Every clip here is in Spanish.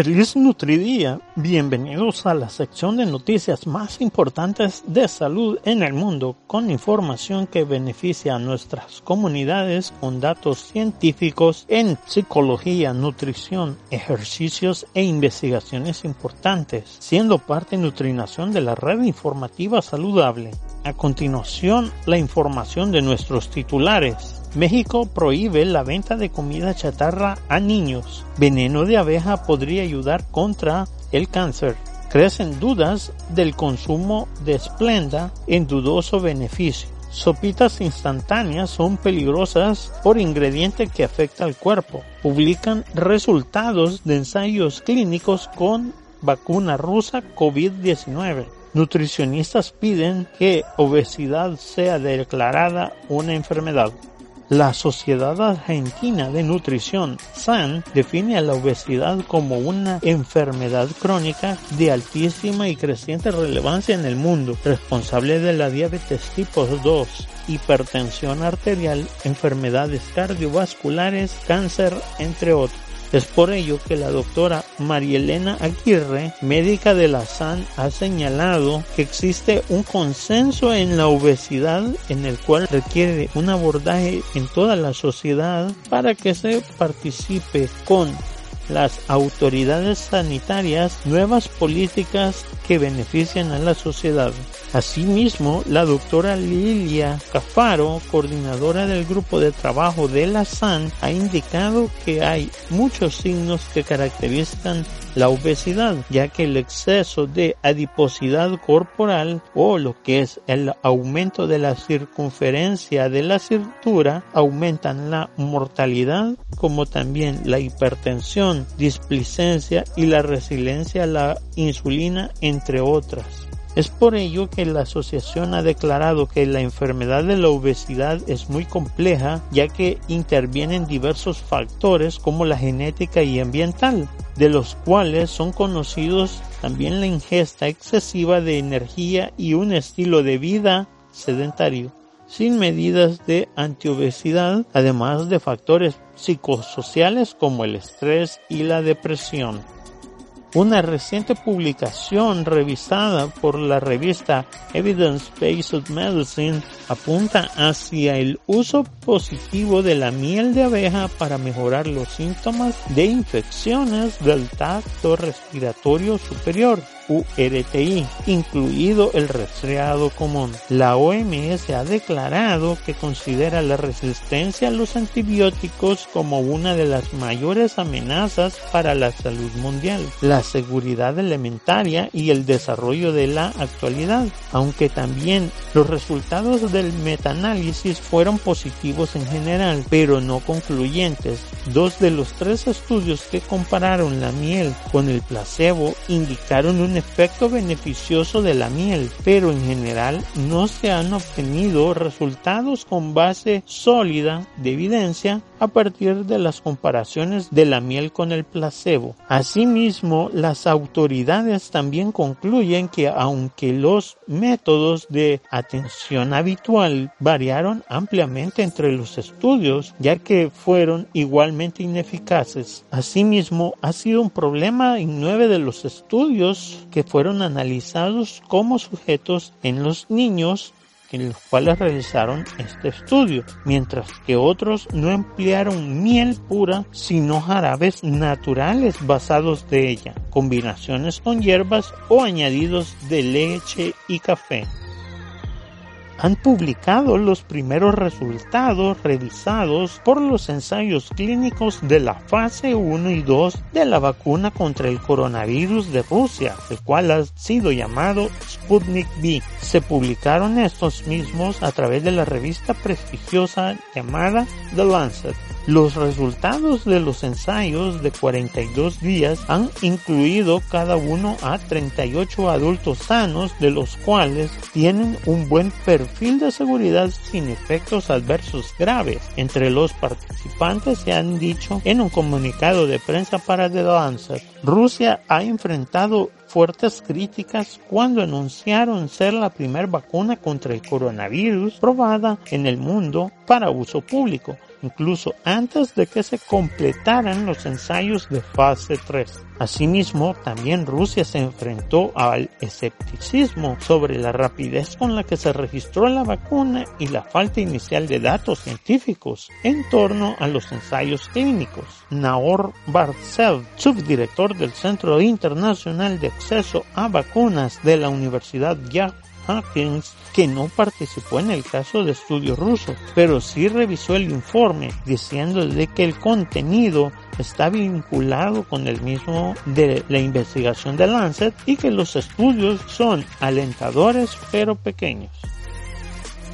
Feliz Nutridía, bienvenidos a la sección de noticias más importantes de salud en el mundo con información que beneficia a nuestras comunidades con datos científicos en psicología, nutrición, ejercicios e investigaciones importantes, siendo parte Nutrinación de la red informativa saludable. A continuación, la información de nuestros titulares. México prohíbe la venta de comida chatarra a niños. Veneno de abeja podría ayudar contra el cáncer. Crecen dudas del consumo de Splenda en dudoso beneficio. Sopitas instantáneas son peligrosas por ingrediente que afecta al cuerpo. Publican resultados de ensayos clínicos con vacuna rusa COVID-19. Nutricionistas piden que obesidad sea declarada una enfermedad. La Sociedad Argentina de Nutrición, SAN, define a la obesidad como una enfermedad crónica de altísima y creciente relevancia en el mundo, responsable de la diabetes tipo 2, hipertensión arterial, enfermedades cardiovasculares, cáncer, entre otros. Es por ello que la doctora Marielena Aguirre, médica de la SAN, ha señalado que existe un consenso en la obesidad en el cual requiere un abordaje en toda la sociedad para que se participe con las autoridades sanitarias nuevas políticas que beneficien a la sociedad. Asimismo, la doctora Lilia Cafaro, coordinadora del grupo de trabajo de la SAN, ha indicado que hay muchos signos que caracterizan la obesidad, ya que el exceso de adiposidad corporal o lo que es el aumento de la circunferencia de la cintura aumentan la mortalidad como también la hipertensión, displicencia y la resiliencia a la insulina entre otras. Es por ello que la asociación ha declarado que la enfermedad de la obesidad es muy compleja ya que intervienen diversos factores como la genética y ambiental, de los cuales son conocidos también la ingesta excesiva de energía y un estilo de vida sedentario sin medidas de antiobesidad, además de factores psicosociales como el estrés y la depresión. Una reciente publicación revisada por la revista Evidence-Based Medicine apunta hacia el uso positivo de la miel de abeja para mejorar los síntomas de infecciones del tracto respiratorio superior. URTI, incluido el resfriado común. La OMS ha declarado que considera la resistencia a los antibióticos como una de las mayores amenazas para la salud mundial, la seguridad alimentaria y el desarrollo de la actualidad, aunque también los resultados del metaanálisis fueron positivos en general, pero no concluyentes. Dos de los tres estudios que compararon la miel con el placebo indicaron un efecto beneficioso de la miel, pero en general no se han obtenido resultados con base sólida de evidencia a partir de las comparaciones de la miel con el placebo. Asimismo, las autoridades también concluyen que aunque los métodos de atención habitual variaron ampliamente entre los estudios, ya que fueron igualmente ineficaces. Asimismo, ha sido un problema en nueve de los estudios que fueron analizados como sujetos en los niños en los cuales realizaron este estudio, mientras que otros no emplearon miel pura, sino jarabes naturales basados de ella, combinaciones con hierbas o añadidos de leche y café han publicado los primeros resultados revisados por los ensayos clínicos de la fase 1 y 2 de la vacuna contra el coronavirus de Rusia, el cual ha sido llamado Sputnik V. Se publicaron estos mismos a través de la revista prestigiosa llamada The Lancet. Los resultados de los ensayos de 42 días han incluido cada uno a 38 adultos sanos, de los cuales tienen un buen perfil de seguridad sin efectos adversos graves. Entre los participantes se han dicho en un comunicado de prensa para The Lancet, Rusia ha enfrentado fuertes críticas cuando anunciaron ser la primera vacuna contra el coronavirus probada en el mundo para uso público incluso antes de que se completaran los ensayos de fase 3. Asimismo, también Rusia se enfrentó al escepticismo sobre la rapidez con la que se registró la vacuna y la falta inicial de datos científicos en torno a los ensayos clínicos. Naor Bartsev, subdirector del Centro Internacional de Acceso a Vacunas de la Universidad Yale Hawkins, que no participó en el caso de estudio ruso, pero sí revisó el informe diciendo de que el contenido está vinculado con el mismo de la investigación de Lancet y que los estudios son alentadores pero pequeños.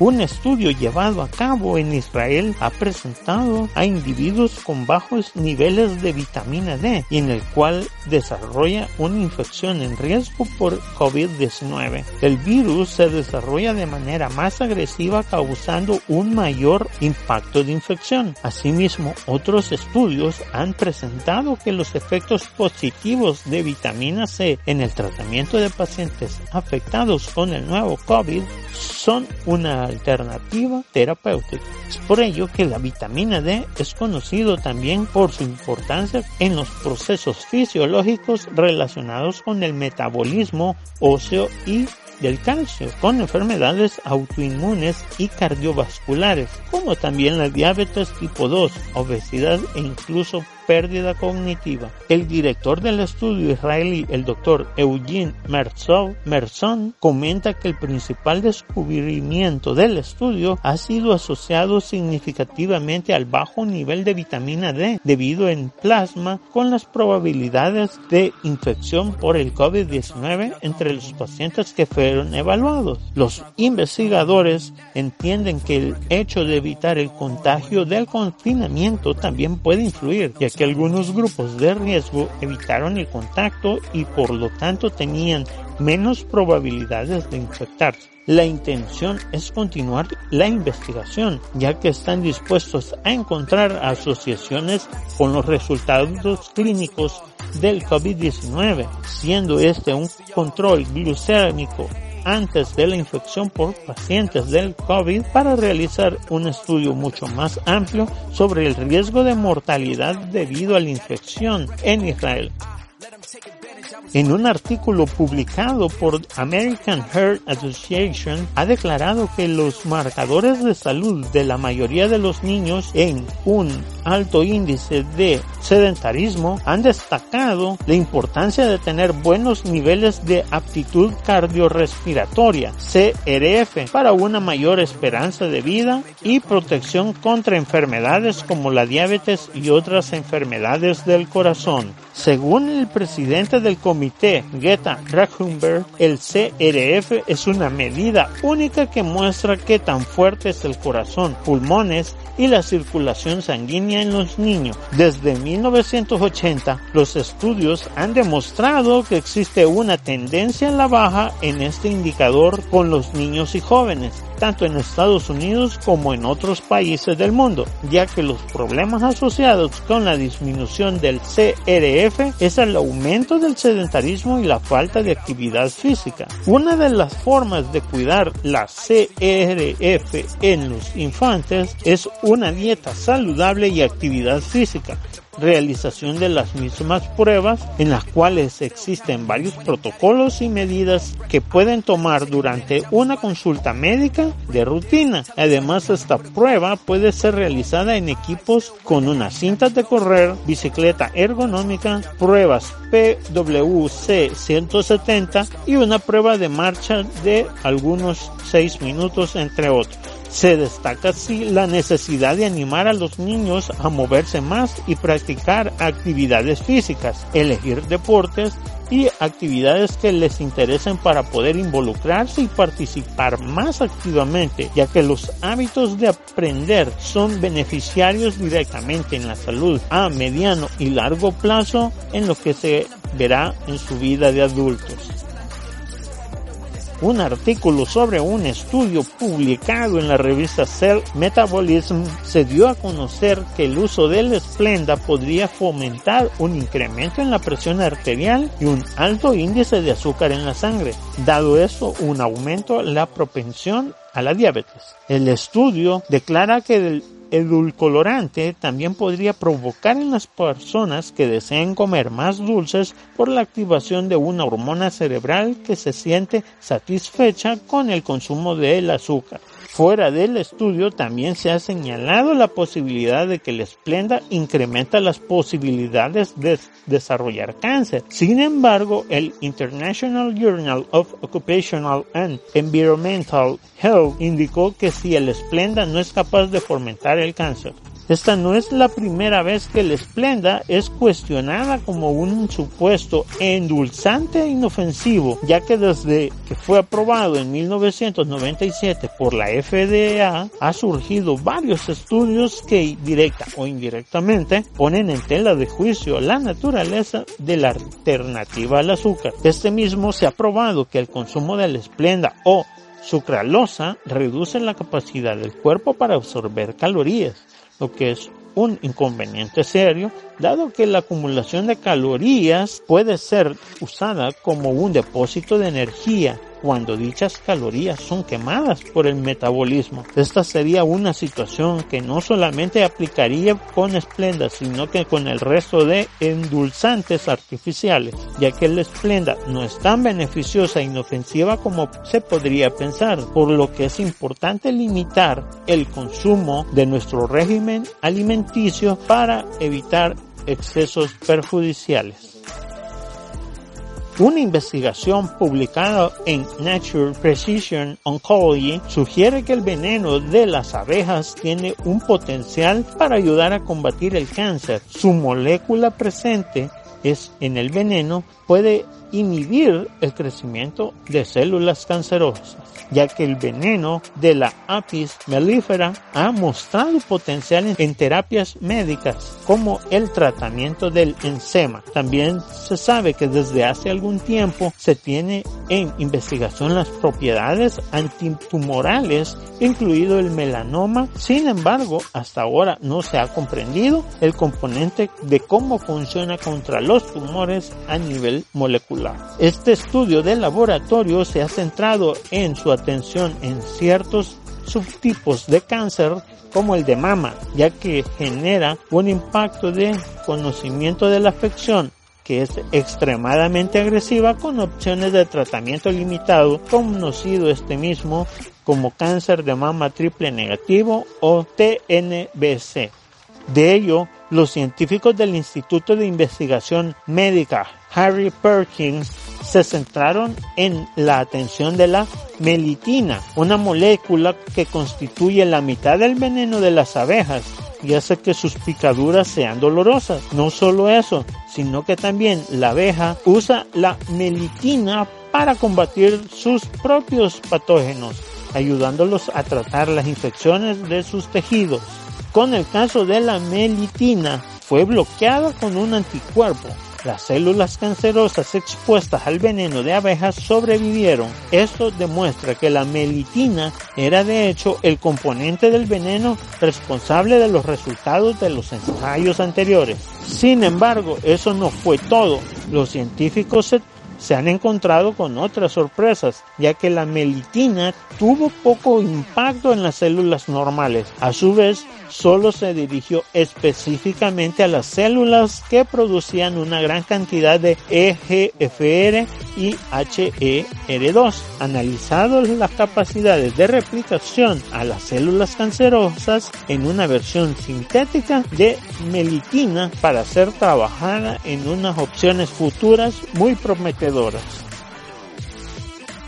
Un estudio llevado a cabo en Israel ha presentado a individuos con bajos niveles de vitamina D y en el cual desarrolla una infección en riesgo por COVID-19. El virus se desarrolla de manera más agresiva causando un mayor impacto de infección. Asimismo, otros estudios han presentado que los efectos positivos de vitamina C en el tratamiento de pacientes afectados con el nuevo COVID son una alternativa terapéutica. Es por ello que la vitamina D es conocido también por su importancia en los procesos fisiológicos relacionados con el metabolismo óseo y del calcio con enfermedades autoinmunes y cardiovasculares, como también la diabetes tipo 2, obesidad e incluso pérdida cognitiva. El director del estudio israelí, el doctor Eugene Merzov, Merson, comenta que el principal descubrimiento del estudio ha sido asociado significativamente al bajo nivel de vitamina D debido en plasma con las probabilidades de infección por el COVID-19 entre los pacientes que fueron evaluados. Los investigadores entienden que el hecho de evitar el contagio del confinamiento también puede influir, que algunos grupos de riesgo evitaron el contacto y por lo tanto tenían menos probabilidades de infectarse. La intención es continuar la investigación, ya que están dispuestos a encontrar asociaciones con los resultados clínicos del COVID-19, siendo este un control glucémico antes de la infección por pacientes del COVID para realizar un estudio mucho más amplio sobre el riesgo de mortalidad debido a la infección en Israel en un artículo publicado por American Heart Association, ha declarado que los marcadores de salud de la mayoría de los niños en un alto índice de sedentarismo han destacado la importancia de tener buenos niveles de aptitud cardiorrespiratoria, CRF, para una mayor esperanza de vida y protección contra enfermedades como la diabetes y otras enfermedades del corazón. Según el presidente del comité, Geta Rachenberg, el CRF es una medida única que muestra qué tan fuerte es el corazón, pulmones y la circulación sanguínea en los niños. Desde 1980, los estudios han demostrado que existe una tendencia a la baja en este indicador con los niños y jóvenes tanto en Estados Unidos como en otros países del mundo, ya que los problemas asociados con la disminución del CRF es el aumento del sedentarismo y la falta de actividad física. Una de las formas de cuidar la CRF en los infantes es una dieta saludable y actividad física realización de las mismas pruebas en las cuales existen varios protocolos y medidas que pueden tomar durante una consulta médica de rutina. Además, esta prueba puede ser realizada en equipos con unas cintas de correr, bicicleta ergonómica, pruebas PWC 170 y una prueba de marcha de algunos 6 minutos entre otros. Se destaca así la necesidad de animar a los niños a moverse más y practicar actividades físicas, elegir deportes y actividades que les interesen para poder involucrarse y participar más activamente, ya que los hábitos de aprender son beneficiarios directamente en la salud a mediano y largo plazo en lo que se verá en su vida de adultos un artículo sobre un estudio publicado en la revista Cell Metabolism se dio a conocer que el uso del Splenda podría fomentar un incremento en la presión arterial y un alto índice de azúcar en la sangre, dado eso un aumento en la propensión a la diabetes. El estudio declara que el edulcorante también podría provocar en las personas que deseen comer más dulces por la activación de una hormona cerebral que se siente satisfecha con el consumo del azúcar. Fuera del estudio también se ha señalado la posibilidad de que el esplenda incrementa las posibilidades de desarrollar cáncer. Sin embargo, el International Journal of Occupational and Environmental Health indicó que si el esplenda no es capaz de fomentar el cáncer, esta no es la primera vez que el Splenda es cuestionada como un supuesto endulzante inofensivo, ya que desde que fue aprobado en 1997 por la FDA ha surgido varios estudios que directa o indirectamente ponen en tela de juicio la naturaleza de la alternativa al azúcar. Este mismo se ha probado que el consumo del Splenda o sucralosa reduce la capacidad del cuerpo para absorber calorías lo que es un inconveniente serio, dado que la acumulación de calorías puede ser usada como un depósito de energía cuando dichas calorías son quemadas por el metabolismo. Esta sería una situación que no solamente aplicaría con Splenda, sino que con el resto de endulzantes artificiales, ya que el Splenda no es tan beneficiosa e inofensiva como se podría pensar, por lo que es importante limitar el consumo de nuestro régimen alimenticio para evitar excesos perjudiciales. Una investigación publicada en Nature Precision Oncology sugiere que el veneno de las abejas tiene un potencial para ayudar a combatir el cáncer. Su molécula presente es en el veneno puede inhibir el crecimiento de células cancerosas ya que el veneno de la Apis mellifera ha mostrado potencial en terapias médicas como el tratamiento del enzema. También se sabe que desde hace algún tiempo se tiene en investigación las propiedades antitumorales, incluido el melanoma. Sin embargo, hasta ahora no se ha comprendido el componente de cómo funciona contra los tumores a nivel molecular. Este estudio de laboratorio se ha centrado en su atención en ciertos subtipos de cáncer como el de mama, ya que genera un impacto de conocimiento de la afección que es extremadamente agresiva con opciones de tratamiento limitado, conocido este mismo como cáncer de mama triple negativo o TNBC. De ello, los científicos del Instituto de Investigación Médica Harry Perkins se centraron en la atención de la melitina, una molécula que constituye la mitad del veneno de las abejas y hace que sus picaduras sean dolorosas. No solo eso, sino que también la abeja usa la melitina para combatir sus propios patógenos, ayudándolos a tratar las infecciones de sus tejidos. Con el caso de la melitina, fue bloqueada con un anticuerpo las células cancerosas expuestas al veneno de abejas sobrevivieron. Esto demuestra que la melitina era de hecho el componente del veneno responsable de los resultados de los ensayos anteriores. Sin embargo, eso no fue todo. Los científicos se se han encontrado con otras sorpresas, ya que la melitina tuvo poco impacto en las células normales. A su vez, solo se dirigió específicamente a las células que producían una gran cantidad de EGFR y HER2. Analizado las capacidades de replicación a las células cancerosas en una versión sintética de melitina para ser trabajada en unas opciones futuras muy prometedoras.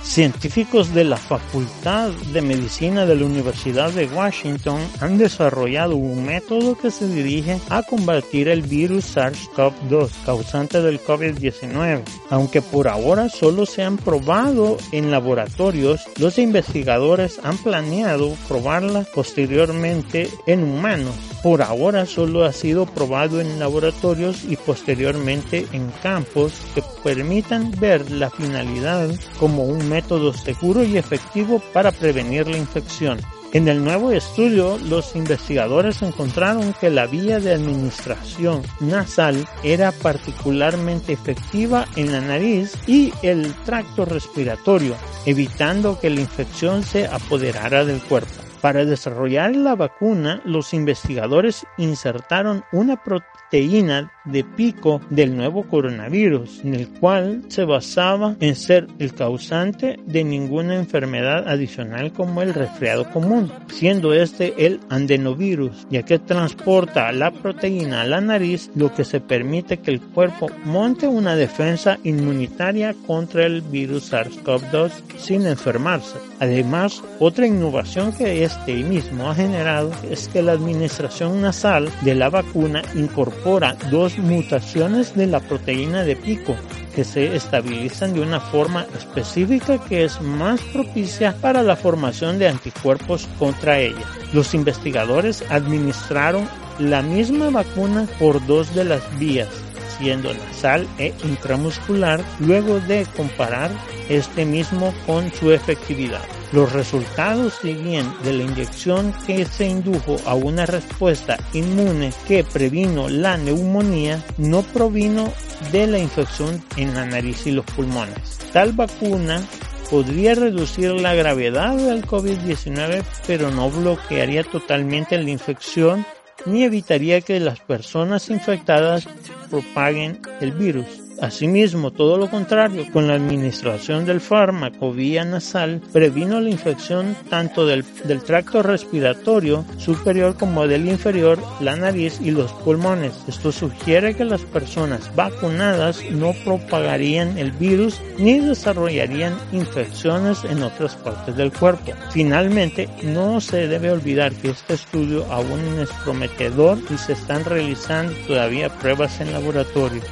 Científicos de la Facultad de Medicina de la Universidad de Washington han desarrollado un método que se dirige a combatir el virus SARS-CoV-2 causante del COVID-19. Aunque por ahora solo se han probado en laboratorios, los investigadores han planeado probarla posteriormente en humanos. Por ahora solo ha sido probado en laboratorios y posteriormente en campos que permitan ver la finalidad como un método método seguro y efectivo para prevenir la infección. En el nuevo estudio, los investigadores encontraron que la vía de administración nasal era particularmente efectiva en la nariz y el tracto respiratorio, evitando que la infección se apoderara del cuerpo. Para desarrollar la vacuna, los investigadores insertaron una proteína de pico del nuevo coronavirus, en el cual se basaba en ser el causante de ninguna enfermedad adicional como el resfriado común, siendo este el andenovirus, ya que transporta la proteína a la nariz, lo que se permite que el cuerpo monte una defensa inmunitaria contra el virus SARS-CoV-2 sin enfermarse. Además, otra innovación que este mismo ha generado es que la administración nasal de la vacuna incorpora dos mutaciones de la proteína de pico que se estabilizan de una forma específica que es más propicia para la formación de anticuerpos contra ella. Los investigadores administraron la misma vacuna por dos de las vías, siendo nasal e intramuscular, luego de comparar este mismo con su efectividad. Los resultados siguen de la inyección que se indujo a una respuesta inmune que previno la neumonía no provino de la infección en la nariz y los pulmones. Tal vacuna podría reducir la gravedad del COVID-19 pero no bloquearía totalmente la infección ni evitaría que las personas infectadas propaguen el virus. Asimismo, todo lo contrario, con la administración del fármaco vía nasal previno la infección tanto del, del, tracto respiratorio superior como del inferior, la nariz y los pulmones. Esto sugiere que las personas vacunadas no propagarían el virus ni desarrollarían infecciones en otras partes del cuerpo. Finalmente, no se debe olvidar que este estudio aún es prometedor y se están realizando todavía pruebas en laboratorio.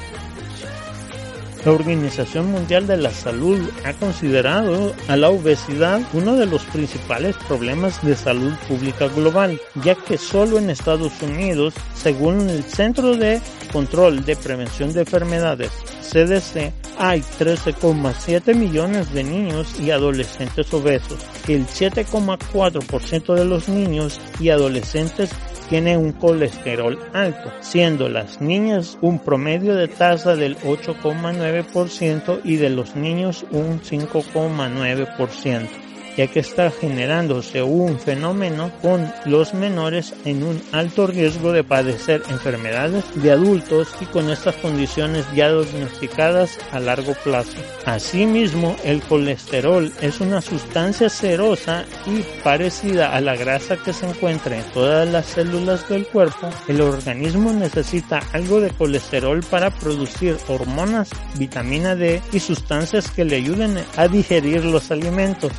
La Organización Mundial de la Salud ha considerado a la obesidad uno de los principales problemas de salud pública global, ya que solo en Estados Unidos, según el Centro de Control de Prevención de Enfermedades, CDC, hay 13,7 millones de niños y adolescentes obesos, el 7,4% de los niños y adolescentes tienen un colesterol alto, siendo las niñas un promedio de tasa del 8,9% y de los niños un 5,9% ya que está generándose un fenómeno con los menores en un alto riesgo de padecer enfermedades de adultos y con estas condiciones ya diagnosticadas a largo plazo. Asimismo, el colesterol es una sustancia cerosa y parecida a la grasa que se encuentra en todas las células del cuerpo. El organismo necesita algo de colesterol para producir hormonas, vitamina D y sustancias que le ayuden a digerir los alimentos.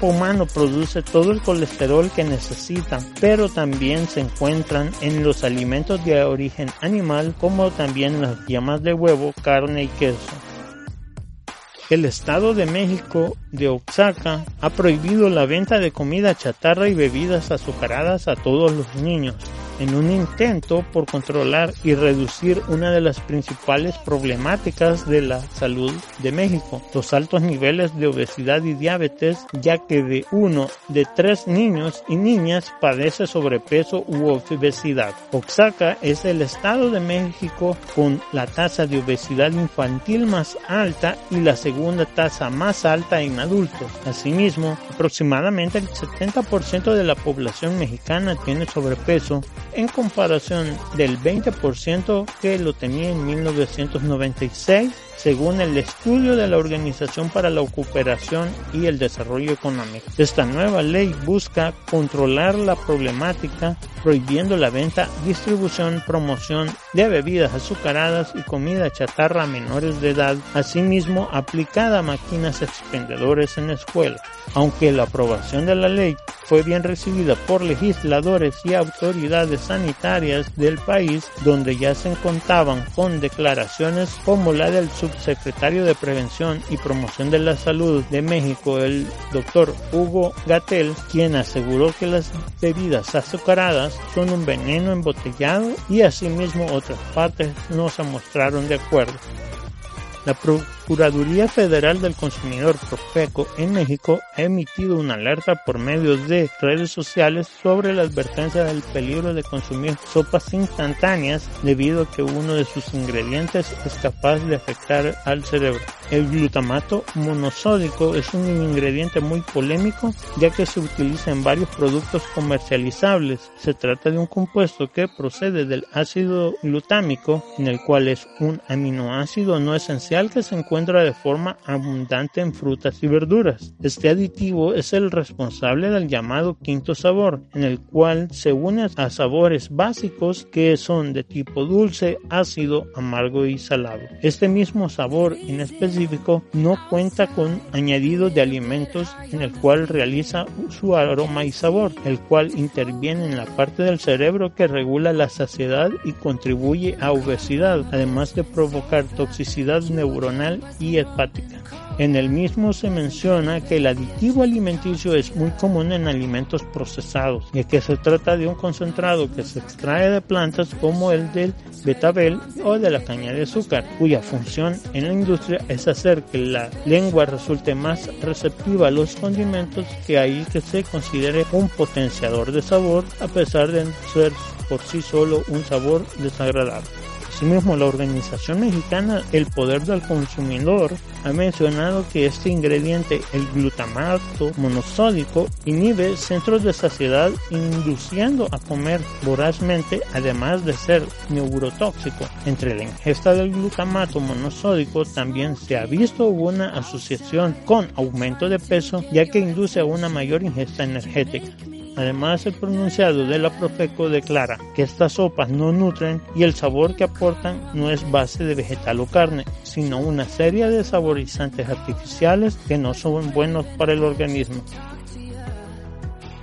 Humano produce todo el colesterol que necesita, pero también se encuentran en los alimentos de origen animal como también las llamas de huevo, carne y queso. El Estado de México de Oaxaca ha prohibido la venta de comida chatarra y bebidas azucaradas a todos los niños en un intento por controlar y reducir una de las principales problemáticas de la salud de México, los altos niveles de obesidad y diabetes, ya que de uno de tres niños y niñas padece sobrepeso u obesidad. Oaxaca es el estado de México con la tasa de obesidad infantil más alta y la segunda tasa más alta en adultos. Asimismo, aproximadamente el 70% de la población mexicana tiene sobrepeso en comparación del 20% que lo tenía en 1996 según el estudio de la Organización para la Cooperación y el Desarrollo Económico. Esta nueva ley busca controlar la problemática prohibiendo la venta, distribución, promoción de bebidas azucaradas y comida chatarra a menores de edad, asimismo aplicada a máquinas expendedores en escuelas. Aunque la aprobación de la ley fue bien recibida por legisladores y autoridades sanitarias del país, donde ya se contaban con declaraciones como la del subsecretario de Prevención y Promoción de la Salud de México, el doctor Hugo Gatel, quien aseguró que las bebidas azucaradas son un veneno embotellado y asimismo otras partes no se mostraron de acuerdo. La Procuraduría Federal del Consumidor Profeco en México ha emitido una alerta por medio de redes sociales sobre la advertencia del peligro de consumir sopas instantáneas debido a que uno de sus ingredientes es capaz de afectar al cerebro. El glutamato monosódico es un ingrediente muy polémico ya que se utiliza en varios productos comercializables. Se trata de un compuesto que procede del ácido glutámico, en el cual es un aminoácido no esencial que se encuentra de forma abundante en frutas y verduras. Este aditivo es el responsable del llamado quinto sabor, en el cual se une a sabores básicos que son de tipo dulce, ácido, amargo y salado. Este mismo sabor en específico no cuenta con añadido de alimentos en el cual realiza su aroma y sabor, el cual interviene en la parte del cerebro que regula la saciedad y contribuye a obesidad, además de provocar toxicidad neuronal y hepática. En el mismo se menciona que el aditivo alimenticio es muy común en alimentos procesados, y que se trata de un concentrado que se extrae de plantas como el del betabel o de la caña de azúcar, cuya función en la industria es hacer que la lengua resulte más receptiva a los condimentos que ahí que se considere un potenciador de sabor a pesar de ser por sí solo un sabor desagradable. Asimismo, la organización mexicana El Poder del Consumidor ha mencionado que este ingrediente, el glutamato monosódico, inhibe centros de saciedad induciendo a comer vorazmente, además de ser neurotóxico. Entre la ingesta del glutamato monosódico también se ha visto una asociación con aumento de peso, ya que induce a una mayor ingesta energética. Además, el pronunciado de la Profeco declara que estas sopas no nutren y el sabor que aportan no es base de vegetal o carne, sino una serie de saborizantes artificiales que no son buenos para el organismo.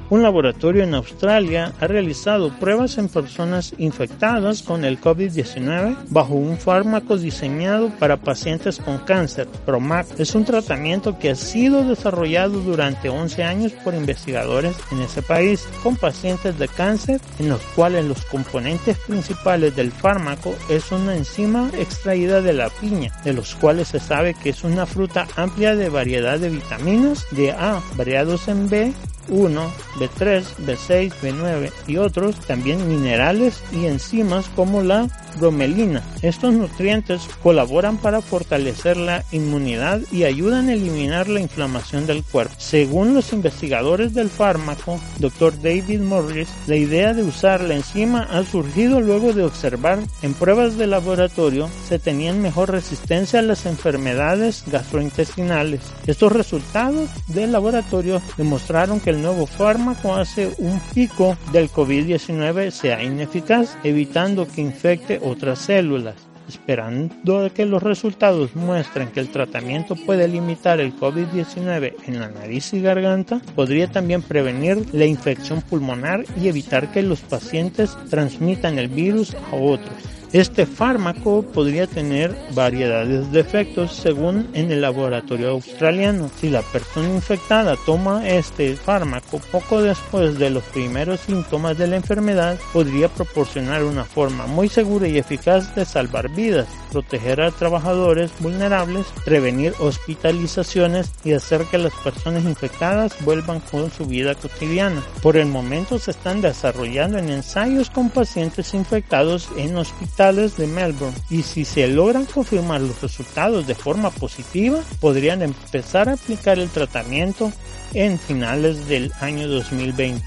Un laboratorio en Australia ha realizado pruebas en personas infectadas con el COVID-19 bajo un fármaco diseñado para pacientes con cáncer. Promac es un tratamiento que ha sido desarrollado durante 11 años por investigadores en ese país con pacientes de cáncer en los cuales los componentes principales del fármaco es una enzima extraída de la piña, de los cuales se sabe que es una fruta amplia de variedad de vitaminas de A variados en B 1, B3, B6, B9 y otros, también minerales y enzimas como la bromelina. Estos nutrientes colaboran para fortalecer la inmunidad y ayudan a eliminar la inflamación del cuerpo. Según los investigadores del fármaco, Dr. David Morris, la idea de usar la enzima ha surgido luego de observar en pruebas de laboratorio se tenían mejor resistencia a las enfermedades gastrointestinales. Estos resultados del laboratorio demostraron que el nuevo fármaco hace un pico del COVID-19 sea ineficaz, evitando que infecte otras células. Esperando que los resultados muestren que el tratamiento puede limitar el COVID-19 en la nariz y garganta, podría también prevenir la infección pulmonar y evitar que los pacientes transmitan el virus a otros. Este fármaco podría tener variedades de efectos según en el laboratorio australiano. Si la persona infectada toma este fármaco poco después de los primeros síntomas de la enfermedad, podría proporcionar una forma muy segura y eficaz de salvar vidas, proteger a trabajadores vulnerables, prevenir hospitalizaciones y hacer que las personas infectadas vuelvan con su vida cotidiana. Por el momento se están desarrollando en ensayos con pacientes infectados en hospitales de Melbourne y si se logran confirmar los resultados de forma positiva, podrían empezar a aplicar el tratamiento en finales del año 2020.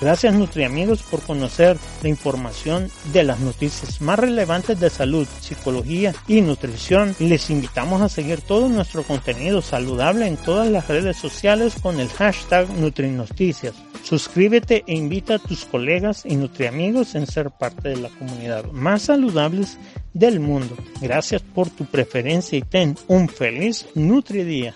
Gracias NutriAmigos por conocer la información de las noticias más relevantes de salud, psicología y nutrición. Les invitamos a seguir todo nuestro contenido saludable en todas las redes sociales con el hashtag NutriNoticias. Suscríbete e invita a tus colegas y NutriAmigos en ser parte de la comunidad más saludables del mundo. Gracias por tu preferencia y ten un feliz NutriDía.